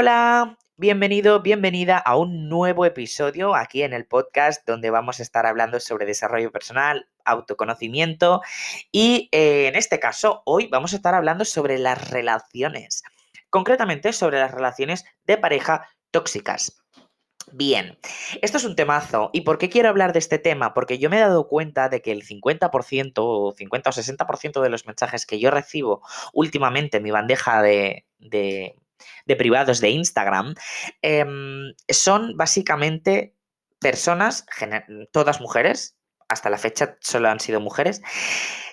Hola. Bienvenido, bienvenida a un nuevo episodio aquí en el podcast donde vamos a estar hablando sobre desarrollo personal, autoconocimiento y eh, en este caso hoy vamos a estar hablando sobre las relaciones, concretamente sobre las relaciones de pareja tóxicas. Bien, esto es un temazo. ¿Y por qué quiero hablar de este tema? Porque yo me he dado cuenta de que el 50% o 50 o 60% de los mensajes que yo recibo últimamente en mi bandeja de, de de privados de Instagram, em, son básicamente personas, todas mujeres, hasta la fecha solo han sido mujeres,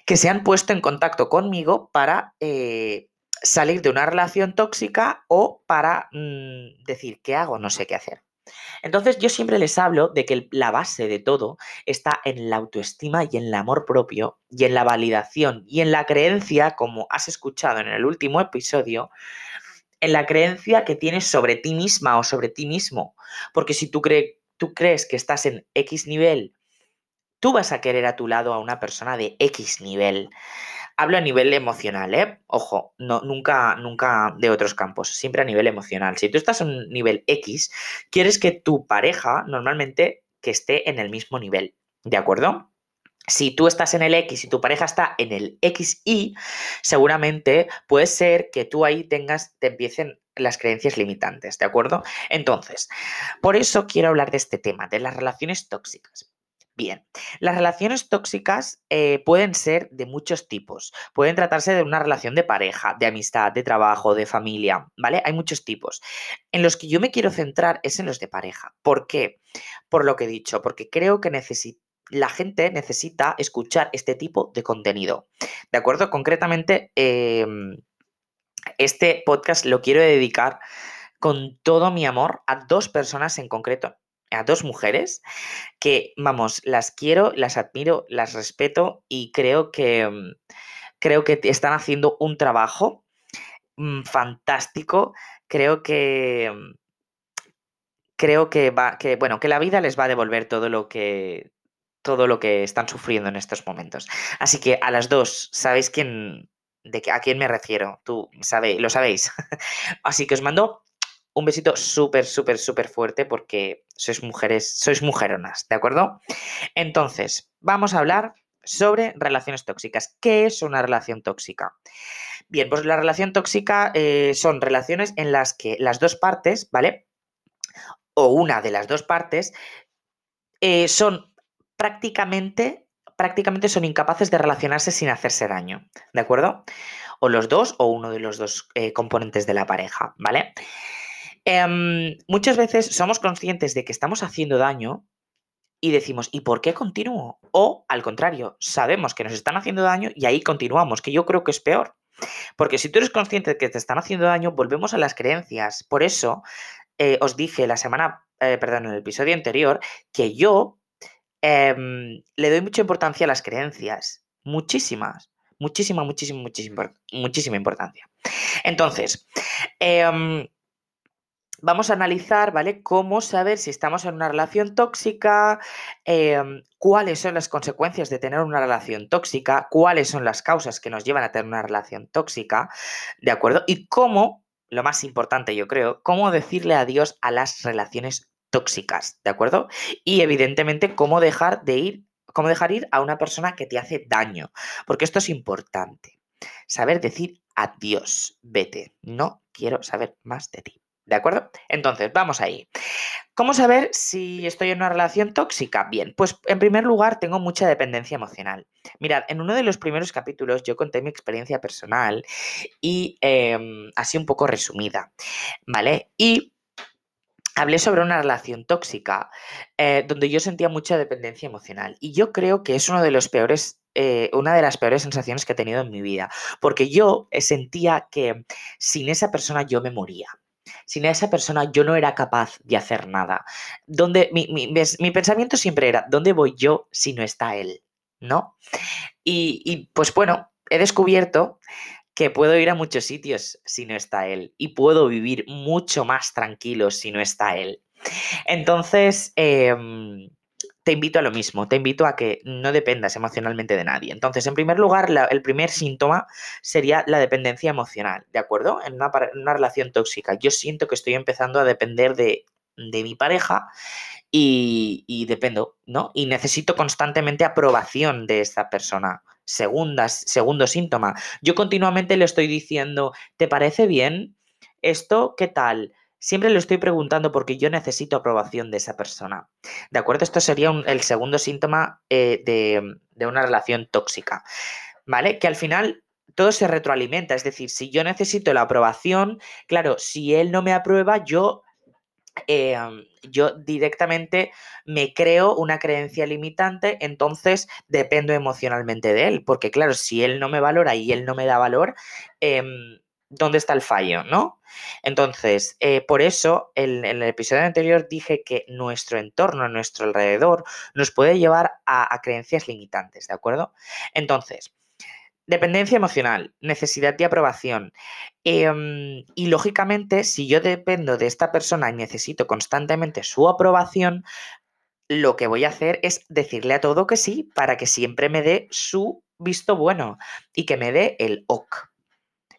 que se han puesto en contacto conmigo para eh, salir de una relación tóxica o para mm, decir, ¿qué hago? No sé qué hacer. Entonces yo siempre les hablo de que la base de todo está en la autoestima y en el amor propio y en la validación y en la creencia, como has escuchado en el último episodio, en la creencia que tienes sobre ti misma o sobre ti mismo. Porque si tú, crees que estás en X nivel, tú vas a querer a tu lado a una persona de X nivel. Hablo a nivel emocional, ¿eh? Ojo, no, nunca, nunca de otros campos, siempre a nivel emocional. Si tú estás en un nivel X, quieres que tu pareja normalmente que esté en el mismo nivel, ¿de acuerdo? Si tú estás en el X y tu pareja está en el XY, seguramente puede ser que tú ahí tengas, te empiecen las creencias limitantes, ¿de acuerdo? Entonces, por eso quiero hablar de este tema, de las relaciones tóxicas. Bien, las relaciones tóxicas eh, pueden ser de muchos tipos. Pueden tratarse de una relación de pareja, de amistad, de trabajo, de familia, ¿vale? Hay muchos tipos. En los que yo me quiero centrar es en los de pareja. ¿Por qué? Por lo que he dicho, porque creo que necesitamos la gente necesita escuchar este tipo de contenido. ¿De acuerdo? Concretamente, em, este podcast lo quiero dedicar con todo mi amor a dos personas en concreto, a dos mujeres que, vamos, las quiero, las admiro, las respeto y creo que, em, creo que están haciendo un trabajo mm, fantástico. Creo que em, creo que va que bueno, que la vida les va a devolver todo lo que todo lo que están sufriendo en estos momentos. Así que a las dos, ¿sabéis quién, de a quién me refiero? Tú sabéis, lo sabéis. Así que os mando un besito súper, súper, súper fuerte porque sois mujeres, sois mujeronas, ¿de acuerdo? Entonces, vamos a hablar sobre relaciones tóxicas. ¿Qué es una relación tóxica? Bien, pues la relación tóxica eh, son relaciones en las que las dos partes, ¿vale? O una de las dos partes eh, son prácticamente, prácticamente son incapaces de relacionarse sin hacerse daño, ¿de acuerdo? O los dos o uno de los dos eh, componentes de la pareja, ¿vale? Em, muchas veces somos conscientes de que estamos haciendo daño y decimos, ¿y por qué continúo? O al contrario, sabemos que nos están haciendo daño y ahí continuamos, que yo creo que es peor. Porque si tú eres consciente de que te están haciendo daño, volvemos a las creencias. Por eso eh, os dije la semana, eh, perdón, en el episodio anterior, que yo Em, le doy mucha importancia a las creencias. Muchísimas. Muchísima, muchísima, muchísima, muchísima importancia. Entonces, em, vamos a analizar, ¿vale? Cómo saber si estamos en una relación tóxica, em, cuáles son las consecuencias de tener una relación tóxica, cuáles son las causas que nos llevan a tener una relación tóxica, ¿de acuerdo? Y cómo, lo más importante yo creo, cómo decirle adiós a las relaciones tóxicas, ¿de acuerdo? Y evidentemente cómo dejar de ir, cómo dejar ir a una persona que te hace daño, porque esto es importante. Saber decir adiós, vete, no quiero saber más de ti. ¿De acuerdo? Entonces, vamos ahí. ¿Cómo saber si estoy en una relación tóxica? Bien, pues en primer lugar tengo mucha dependencia emocional. Mirad, en uno de los primeros capítulos yo conté mi experiencia personal y em, así un poco resumida, ¿vale? Y hablé sobre una relación tóxica eh, donde yo sentía mucha dependencia emocional. Y yo creo que es uno de los peores, eh, una de las peores sensaciones que he tenido en mi vida. Porque yo eh, sentía que sin esa persona yo me moría. Sin esa persona yo no era capaz de hacer nada. Donde, mi, mi, pensamiento siempre era, ¿dónde voy yo si no está él? ¿No? Y pues bueno, he descubierto que puedo ir a muchos sitios si no está él y puedo vivir mucho más tranquilo si no está él. Entonces, em, te invito a lo mismo, te invito a que no dependas emocionalmente de nadie. Entonces, en primer lugar, el primer síntoma sería la dependencia emocional, ¿de acuerdo? En una, relación tóxica. Yo siento que estoy empezando a depender de, de mi pareja y, dependo, ¿no? Y necesito constantemente aprobación de esta persona. Segundo síntoma. Yo continuamente le estoy diciendo, ¿te parece bien? ¿Esto qué tal? Siempre le estoy preguntando porque yo necesito aprobación de esa persona. ¿De acuerdo? Esto sería el segundo síntoma eh, de, de una relación tóxica. ¿Vale? Que al final todo se retroalimenta. Es decir, si yo necesito la aprobación, claro, si él no me aprueba, yo Em, yo directamente me creo una creencia limitante, entonces dependo emocionalmente de él, porque claro, si él no me valora y él no me da valor, em, ¿dónde está el fallo? ¿No? Entonces, eh, por eso en, el episodio anterior dije que nuestro entorno, nuestro alrededor, nos puede llevar a, a creencias limitantes, ¿de acuerdo? Entonces, Dependencia emocional, necesidad de aprobación. Em, y lógicamente, si yo dependo de esta persona y necesito constantemente su aprobación, lo que voy a hacer es decirle a todo que sí para que siempre me dé su visto bueno y que me dé el ok.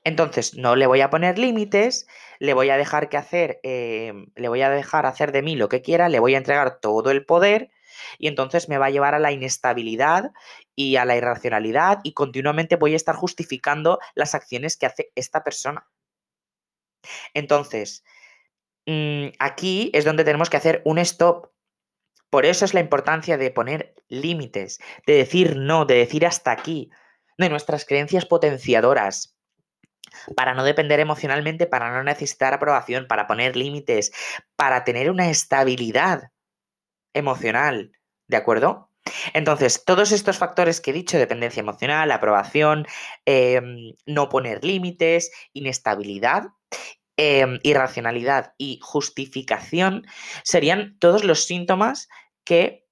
Entonces, no le voy a poner límites, le voy a dejar que hacer, em, le voy a dejar hacer de mí lo que quiera, le voy a entregar todo el poder y entonces me va a llevar a la inestabilidad y a la irracionalidad y continuamente voy a estar justificando las acciones que hace esta persona. Entonces, mm, aquí es donde tenemos que hacer un stop. Por eso es la importancia de poner límites, de decir no, de decir hasta aquí, de nuestras creencias potenciadoras, para no depender emocionalmente, para no necesitar aprobación, para poner límites, para tener una estabilidad emocional, ¿de acuerdo? Entonces, todos estos factores que he dicho, dependencia emocional, aprobación, em, no poner límites, inestabilidad, em, irracionalidad y justificación, serían todos los síntomas que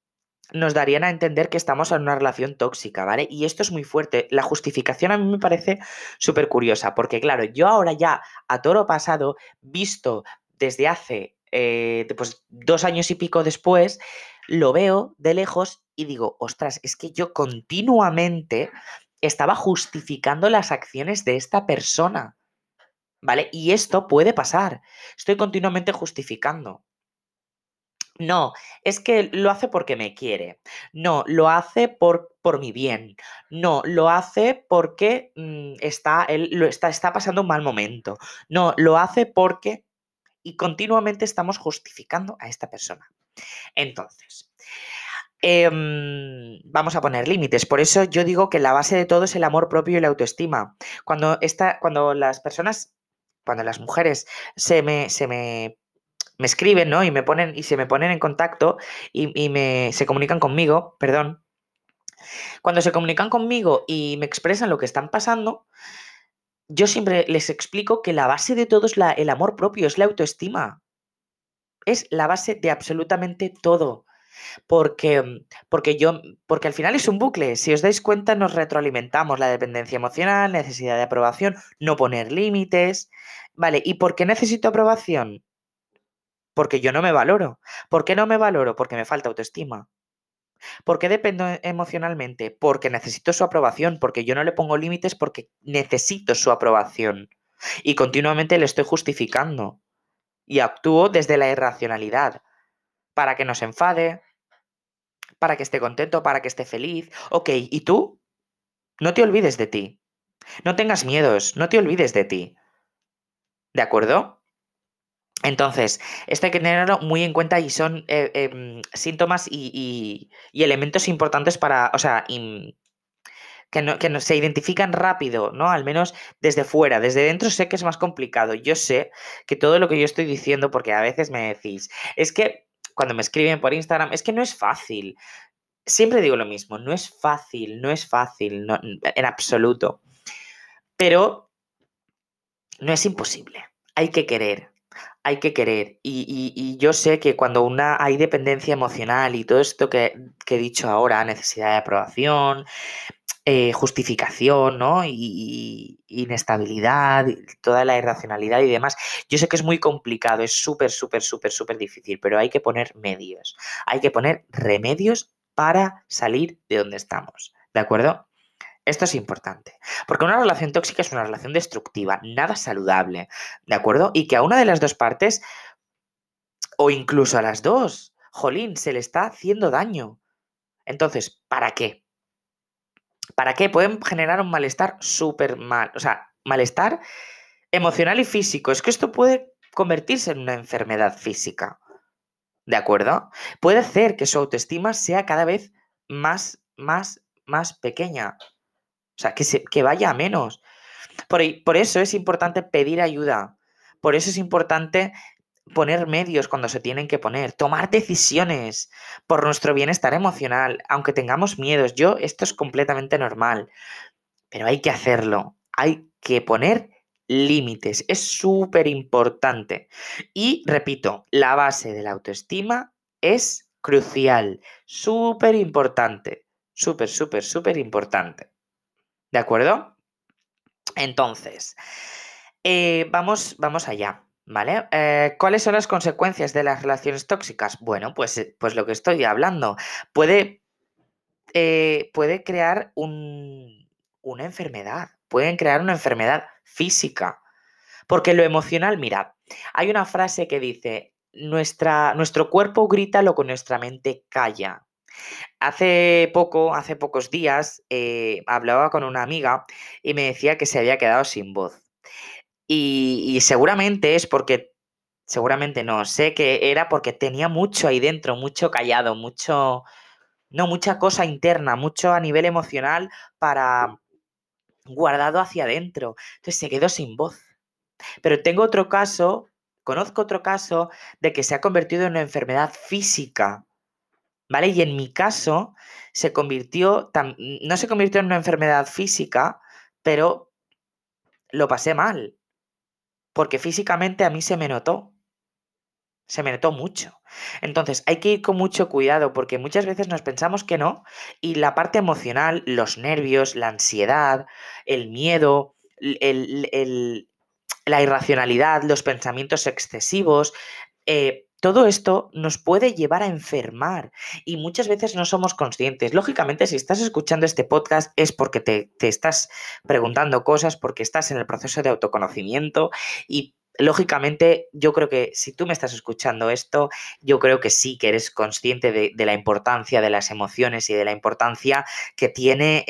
nos darían a entender que estamos en una relación tóxica, ¿vale? Y esto es muy fuerte. La justificación a mí me parece súper curiosa, porque claro, yo ahora ya a toro pasado, visto desde hace eh, pues, dos años y pico después, lo veo de lejos y digo, ostras, es que yo continuamente estaba justificando las acciones de esta persona. ¿Vale? Y esto puede pasar. Estoy continuamente justificando. No, es que lo hace porque me quiere. No, lo hace por, por mi bien. No, lo hace porque mm, está, él lo está, está pasando un mal momento. No, lo hace porque... Y continuamente estamos justificando a esta persona. Entonces, em, vamos a poner límites. Por eso yo digo que la base de todo es el amor propio y la autoestima. Cuando, esta, cuando las personas, cuando las mujeres se me, se me, me escriben, ¿no? Y me ponen, y se me ponen en contacto y, y me, se comunican conmigo, perdón. Cuando se comunican conmigo y me expresan lo que están pasando, yo siempre les explico que la base de todo es el amor propio, es la autoestima es la base de absolutamente todo. Porque, mm, porque yo, porque al final es un bucle. Si os dais cuenta, nos retroalimentamos la dependencia emocional, necesidad de aprobación, no poner límites. Vale, ¿y por qué necesito aprobación? Porque yo no me valoro. ¿Por qué no me valoro? Porque me falta autoestima. ¿Por qué dependo e, emocionalmente? Porque necesito su aprobación, porque yo no le pongo límites porque necesito su aprobación. Y continuamente le estoy justificando y actúo desde la irracionalidad, para que no se enfade, para que esté contento, para que esté feliz. Ok, ¿y tú? No te olvides de ti. No tengas miedos, no te olvides de ti. ¿De acuerdo? Entonces, esto hay que tenerlo muy en cuenta y son eh, em, síntomas y, elementos importantes para, o sea, que, no, se identifican rápido, ¿no? Al menos desde fuera. Desde dentro sé que es más complicado. Yo sé que todo lo que yo estoy diciendo, porque a veces me decís, es que cuando me escriben por Instagram, es que no es fácil. Siempre digo lo mismo, no es fácil, no es fácil, en absoluto. Pero no es imposible. Hay que querer, hay que querer. Y, yo sé que cuando una hay dependencia emocional y todo esto que, he dicho ahora, necesidad de aprobación, eh, justificación, ¿no? Y, inestabilidad, toda la irracionalidad y demás. Yo sé que es muy complicado, es súper, súper, súper, súper difícil, pero hay que poner medios, hay que poner remedios para salir de donde estamos, ¿de acuerdo? Esto es importante, porque una relación tóxica es una relación destructiva, nada saludable, ¿de acuerdo? Y que a una de las dos partes, o incluso a las dos, jolín, se le está haciendo daño. Entonces, ¿para qué? ¿Para qué? Pueden generar un malestar súper mal, o sea, malestar emocional y físico. Es que esto puede convertirse en una enfermedad física. ¿De acuerdo? Puede hacer que su autoestima sea cada vez más, más, más pequeña. O sea, que, se, que vaya a menos. Por, por eso es importante pedir ayuda. Por eso es importante poner medios cuando se tienen que poner, tomar decisiones por nuestro bienestar emocional, aunque tengamos miedos. Yo, esto es completamente normal, pero hay que hacerlo. Hay que poner límites. Es súper importante. Y repito, la base de la autoestima es crucial, súper importante. Súper, súper, súper importante. ¿De acuerdo? Entonces, eh, vamos, vamos allá. ¿Vale? Eh, ¿Cuáles son las consecuencias de las relaciones tóxicas? Bueno, pues, eh, pues lo que estoy hablando. Puede, puede crear una enfermedad, pueden crear una enfermedad física. Porque lo emocional, mirad, hay una frase que dice, nuestra, nuestro cuerpo grita lo que nuestra mente calla. Hace poco, hace pocos días, hablaba con una amiga y me decía que se había quedado sin voz. Y, seguramente es porque, seguramente no, sé que era porque tenía mucho ahí dentro, mucho callado, mucho, no, mucha cosa interna, mucho a nivel emocional para guardado hacia adentro. Entonces se quedó sin voz. Pero tengo otro caso, conozco otro caso de que se ha convertido en una enfermedad física. ¿Vale? Y en mi caso se convirtió, no se convirtió en una enfermedad física, pero lo pasé mal porque físicamente a mí se me notó. Se me notó mucho. Entonces hay que ir con mucho cuidado porque muchas veces nos pensamos que no y la parte emocional, los nervios, la ansiedad, el miedo, la irracionalidad, los pensamientos excesivos, eh, todo esto nos puede llevar a enfermar y muchas veces no somos conscientes. Lógicamente, si estás escuchando este podcast es porque te, estás preguntando cosas, porque estás en el proceso de autoconocimiento y lógicamente, yo creo que si tú me estás escuchando esto, yo creo que sí que eres consciente de, la importancia de las emociones y de la importancia que tiene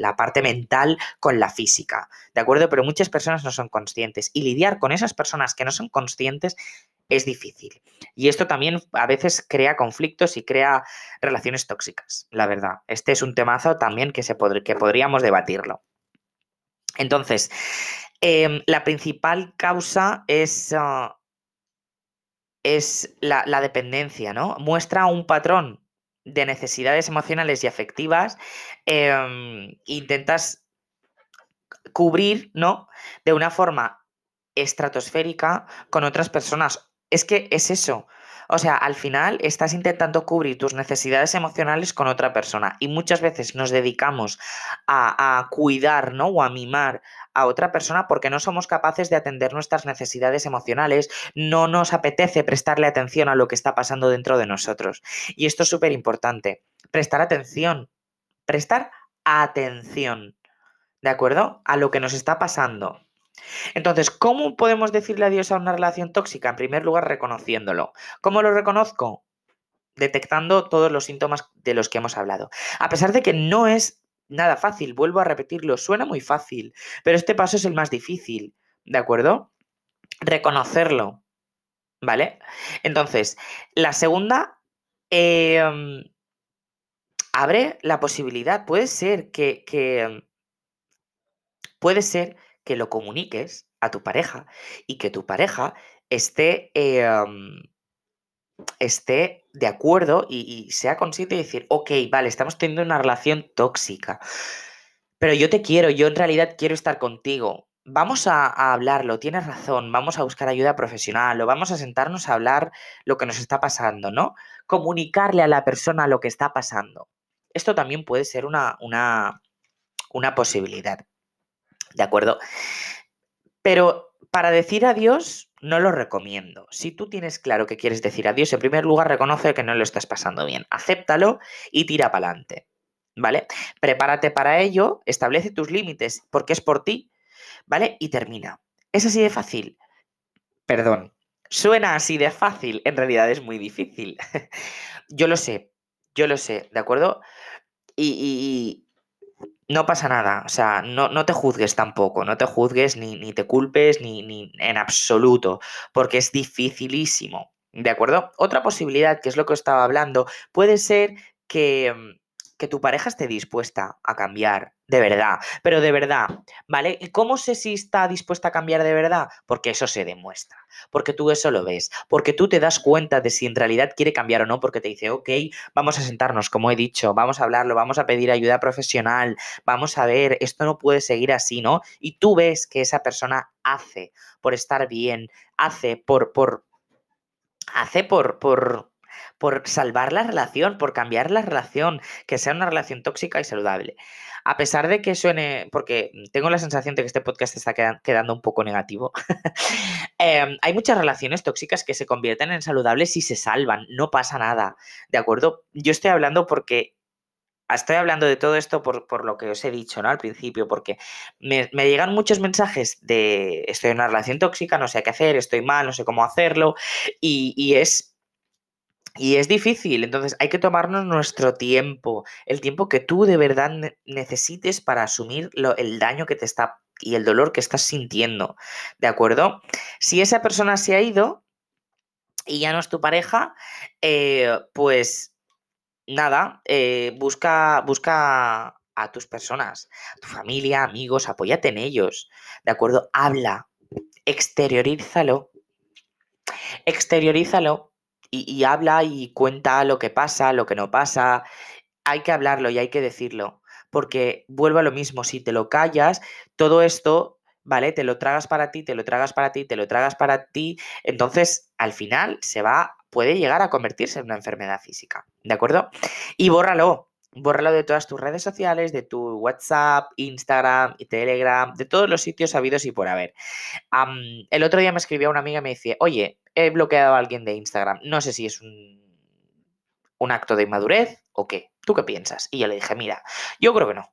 la parte mental con la física, ¿de acuerdo? Pero muchas personas no son conscientes y lidiar con esas personas que no son conscientes es difícil. Y esto también a veces crea conflictos y crea relaciones tóxicas, la verdad. Este es un temazo también que, se que podríamos debatirlo. Entonces, em, la principal causa es, ah, es la, dependencia, ¿no? Muestra un patrón de necesidades emocionales y afectivas. Em, intentas cubrir, ¿no? De una forma estratosférica con otras personas es que es eso. O sea, al final estás intentando cubrir tus necesidades emocionales con otra persona y muchas veces nos dedicamos a, cuidar, ¿no? O a mimar a otra persona porque no somos capaces de atender nuestras necesidades emocionales, no nos apetece prestarle atención a lo que está pasando dentro de nosotros. Y esto es súper importante, prestar atención, prestar atención, ¿de acuerdo? A lo que nos está pasando. Entonces, ¿cómo podemos decirle adiós a una relación tóxica? En primer lugar, reconociéndolo. ¿Cómo lo reconozco? Detectando todos los síntomas de los que hemos hablado. A pesar de que no es nada fácil, vuelvo a repetirlo, suena muy fácil, pero este paso es el más difícil, ¿de acuerdo? Reconocerlo, ¿vale? Entonces, la segunda, em, abre la posibilidad, puede ser que, que puede ser que lo comuniques a tu pareja y que tu pareja esté, em, esté de acuerdo y, sea consciente de decir, ok, vale, estamos teniendo una relación tóxica, pero yo te quiero, yo en realidad quiero estar contigo. Vamos a, hablarlo, tienes razón, vamos a buscar ayuda profesional o vamos a sentarnos a hablar lo que nos está pasando, ¿no? Comunicarle a la persona lo que está pasando. esto también puede ser una, una, una posibilidad. ¿De acuerdo? Pero para decir adiós, no lo recomiendo. Si tú tienes claro que quieres decir adiós, en primer lugar reconoce que no lo estás pasando bien. Acéptalo y tira para adelante. ¿Vale? Prepárate para ello, establece tus límites porque es por ti, ¿vale? Y termina. Es así de fácil. Perdón. Suena así de fácil, en realidad es muy difícil. yo lo sé, yo lo sé, ¿de acuerdo? y, no pasa nada, o sea, no, no, te juzgues tampoco, no te juzgues ni, ni te culpes ni, ni, en absoluto, porque es dificilísimo, ¿de acuerdo? Otra posibilidad, que es lo que estaba hablando, puede ser que, mm, que tu pareja esté dispuesta a cambiar, de verdad, pero de verdad, ¿vale? ¿Y cómo sé si está dispuesta a cambiar de verdad? Porque eso se demuestra, porque tú eso lo ves, porque tú te das cuenta de si en realidad quiere cambiar o no, porque te dice, ok, vamos a sentarnos, como he dicho, vamos a hablarlo, vamos a pedir ayuda profesional, vamos a ver, esto no puede seguir así, ¿no? Y tú ves que esa persona hace por estar bien, hace por, por, hace por, por, por salvar la relación, por cambiar la relación, que sea una relación tóxica y saludable. A pesar de que suene, porque tengo la sensación de que este podcast está quedando un poco negativo, em, hay muchas relaciones tóxicas que se convierten en saludables y se salvan, no pasa nada, ¿de acuerdo? Yo estoy hablando porque estoy hablando de todo esto por, lo que os he dicho, ¿no? Al principio, porque me, llegan muchos mensajes de estoy en una relación tóxica, no sé qué hacer, estoy mal, no sé cómo hacerlo, y, y es y es difícil, entonces hay que tomarnos nuestro tiempo, el tiempo que tú de verdad necesites para asumir el daño que te está y el dolor que estás sintiendo, ¿de acuerdo? Si esa persona se ha ido y ya no es tu pareja, eh, pues nada, eh, busca, busca a tus personas, a tu familia, amigos, apóyate en ellos, ¿de acuerdo? Habla, exteriorízalo, exteriorízalo y, habla y cuenta lo que pasa, lo que no pasa. Hay que hablarlo y hay que decirlo, porque vuelvo a lo mismo, si te lo callas, todo esto, ¿vale? Te lo tragas para ti, te lo tragas para ti, te lo tragas para ti, entonces al final se va, puede llegar a convertirse en una enfermedad física, ¿de acuerdo? Y bórralo, bórralo de todas tus redes sociales, de tu WhatsApp, Instagram y Telegram, de todos los sitios habidos y por haber. el otro día me escribió una amiga y me dice, oye, he bloqueado a alguien de Instagram. No sé si es un, un acto de inmadurez o qué. ¿Tú qué piensas? Y yo le dije, mira, yo creo que no.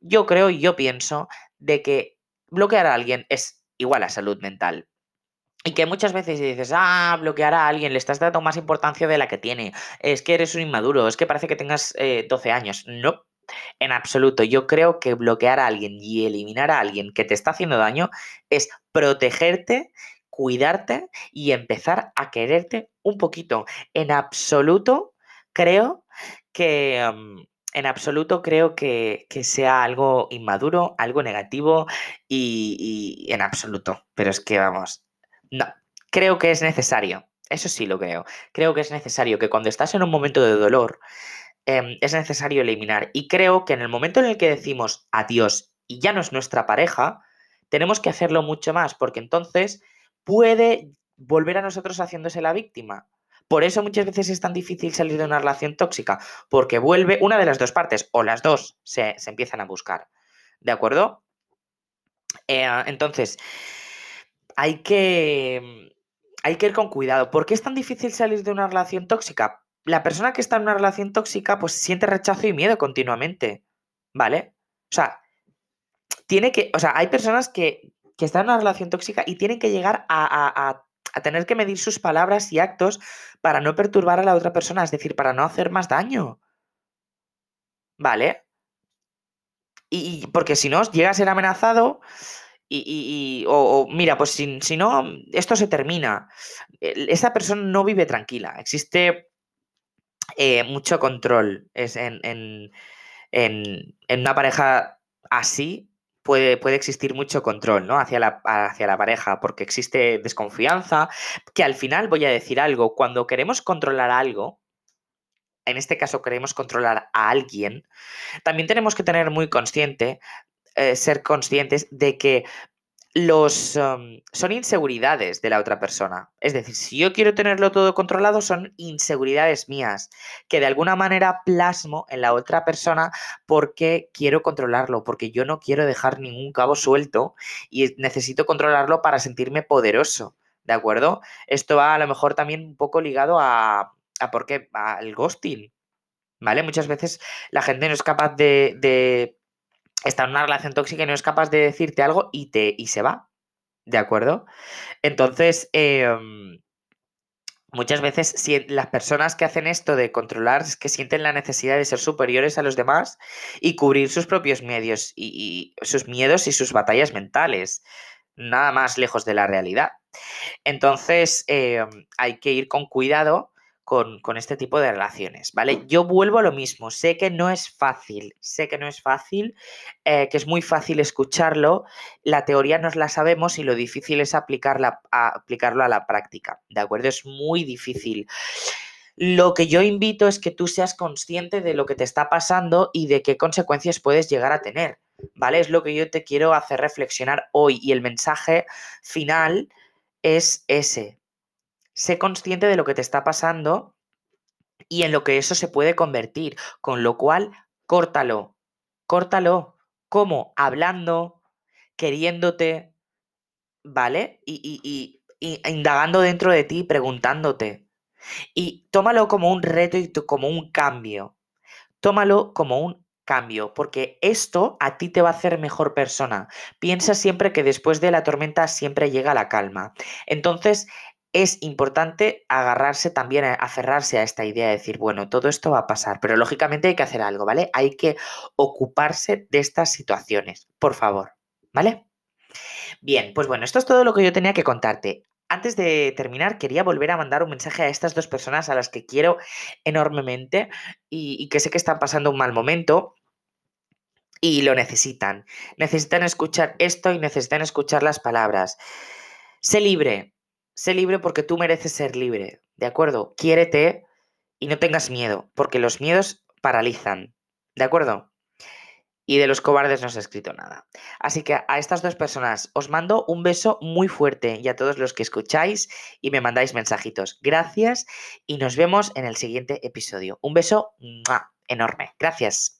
Yo creo y yo pienso de que bloquear a alguien es igual a salud mental. Y que muchas veces dices, ah, bloquear a alguien, le estás dando más importancia de la que tiene. Es que eres un inmaduro, es que parece que tengas 12 eh, años. No, en absoluto. Yo creo que bloquear a alguien y eliminar a alguien que te está haciendo daño es protegerte cuidarte y empezar a quererte un poquito. En absoluto creo que... Mm, en absoluto creo que, sea algo inmaduro, algo negativo y, en absoluto. Pero es que vamos, no, creo que es necesario. Eso sí lo creo. Creo que es necesario que cuando estás en un momento de dolor, em, es necesario eliminar. Y creo que en el momento en el que decimos adiós y ya no es nuestra pareja, tenemos que hacerlo mucho más, porque entonces puede volver a nosotros haciéndose la víctima. Por eso muchas veces es tan difícil salir de una relación tóxica, porque vuelve una de las dos partes, o las dos se, empiezan a buscar. ¿De acuerdo? Eh, entonces, hay que, hay que ir con cuidado. ¿Por qué es tan difícil salir de una relación tóxica? La persona que está en una relación tóxica, pues siente rechazo y miedo continuamente. ¿Vale? O sea, tiene que. O sea, hay personas que que están en una relación tóxica y tienen que llegar a, tener que medir sus palabras y actos para no perturbar a la otra persona, es decir, para no hacer más daño. ¿Vale? Y, porque si no, llega a ser amenazado y, o, mira, pues si, no, esto se termina. Esta persona no vive tranquila. Existe eh, mucho control. Es en, en, en una pareja así, puede, existir mucho control ¿no? hacia, la, hacia la pareja, porque existe desconfianza, que al final voy a decir algo, cuando queremos controlar algo, en este caso queremos controlar a alguien, también tenemos que tener muy consciente, eh, ser conscientes de que los, um, son inseguridades de la otra persona. Es decir, si yo quiero tenerlo todo controlado, son inseguridades mías, que de alguna manera plasmo en la otra persona porque quiero controlarlo, porque yo no quiero dejar ningún cabo suelto y necesito controlarlo para sentirme poderoso. ¿De acuerdo? Esto va a lo mejor también un poco ligado a, a por qué, al ghosting. ¿Vale? Muchas veces la gente no es capaz de está en una relación tóxica y no es capaz de decirte algo y, te, y se va. ¿De acuerdo? Entonces, em, muchas veces si las personas que hacen esto de controlar es que sienten la necesidad de ser superiores a los demás y cubrir sus propios medios y, sus miedos y sus batallas mentales. Nada más lejos de la realidad. Entonces, em, hay que ir con cuidado con, este tipo de relaciones, ¿vale? Yo vuelvo a lo mismo, sé que no es fácil, sé que no es fácil, eh, que es muy fácil escucharlo, la teoría nos la sabemos y lo difícil es aplicarla, aplicarlo a la práctica, ¿de acuerdo? Es muy difícil. Lo que yo invito es que tú seas consciente de lo que te está pasando y de qué consecuencias puedes llegar a tener, ¿vale? Es lo que yo te quiero hacer reflexionar hoy y el mensaje final es ese, sé consciente de lo que te está pasando y en lo que eso se puede convertir, con lo cual, córtalo, córtalo. ¿Cómo? Hablando, queriéndote, ¿vale? Y, y, y, indagando dentro de ti, preguntándote. Y tómalo como un reto y como un cambio. Tómalo como un cambio, porque esto a ti te va a hacer mejor persona. Piensa siempre que después de la tormenta siempre llega la calma. Entonces, es importante agarrarse también, aferrarse a esta idea de decir, bueno, todo esto va a pasar, pero lógicamente hay que hacer algo, ¿vale? Hay que ocuparse de estas situaciones, por favor, ¿vale? Bien, pues bueno, esto es todo lo que yo tenía que contarte. Antes de terminar, quería volver a mandar un mensaje a estas dos personas a las que quiero enormemente y, y que sé que están pasando un mal momento y lo necesitan. Necesitan escuchar esto y necesitan escuchar las palabras. Sé libre, Sé libre porque tú mereces ser libre, ¿de acuerdo? Quiérete y no tengas miedo, porque los miedos paralizan, ¿de acuerdo? Y de los cobardes no se ha escrito nada. Así que a estas dos personas os mando un beso muy fuerte y a todos los que escucháis y me mandáis mensajitos. Gracias y nos vemos en el siguiente episodio. Un beso enorme. Gracias.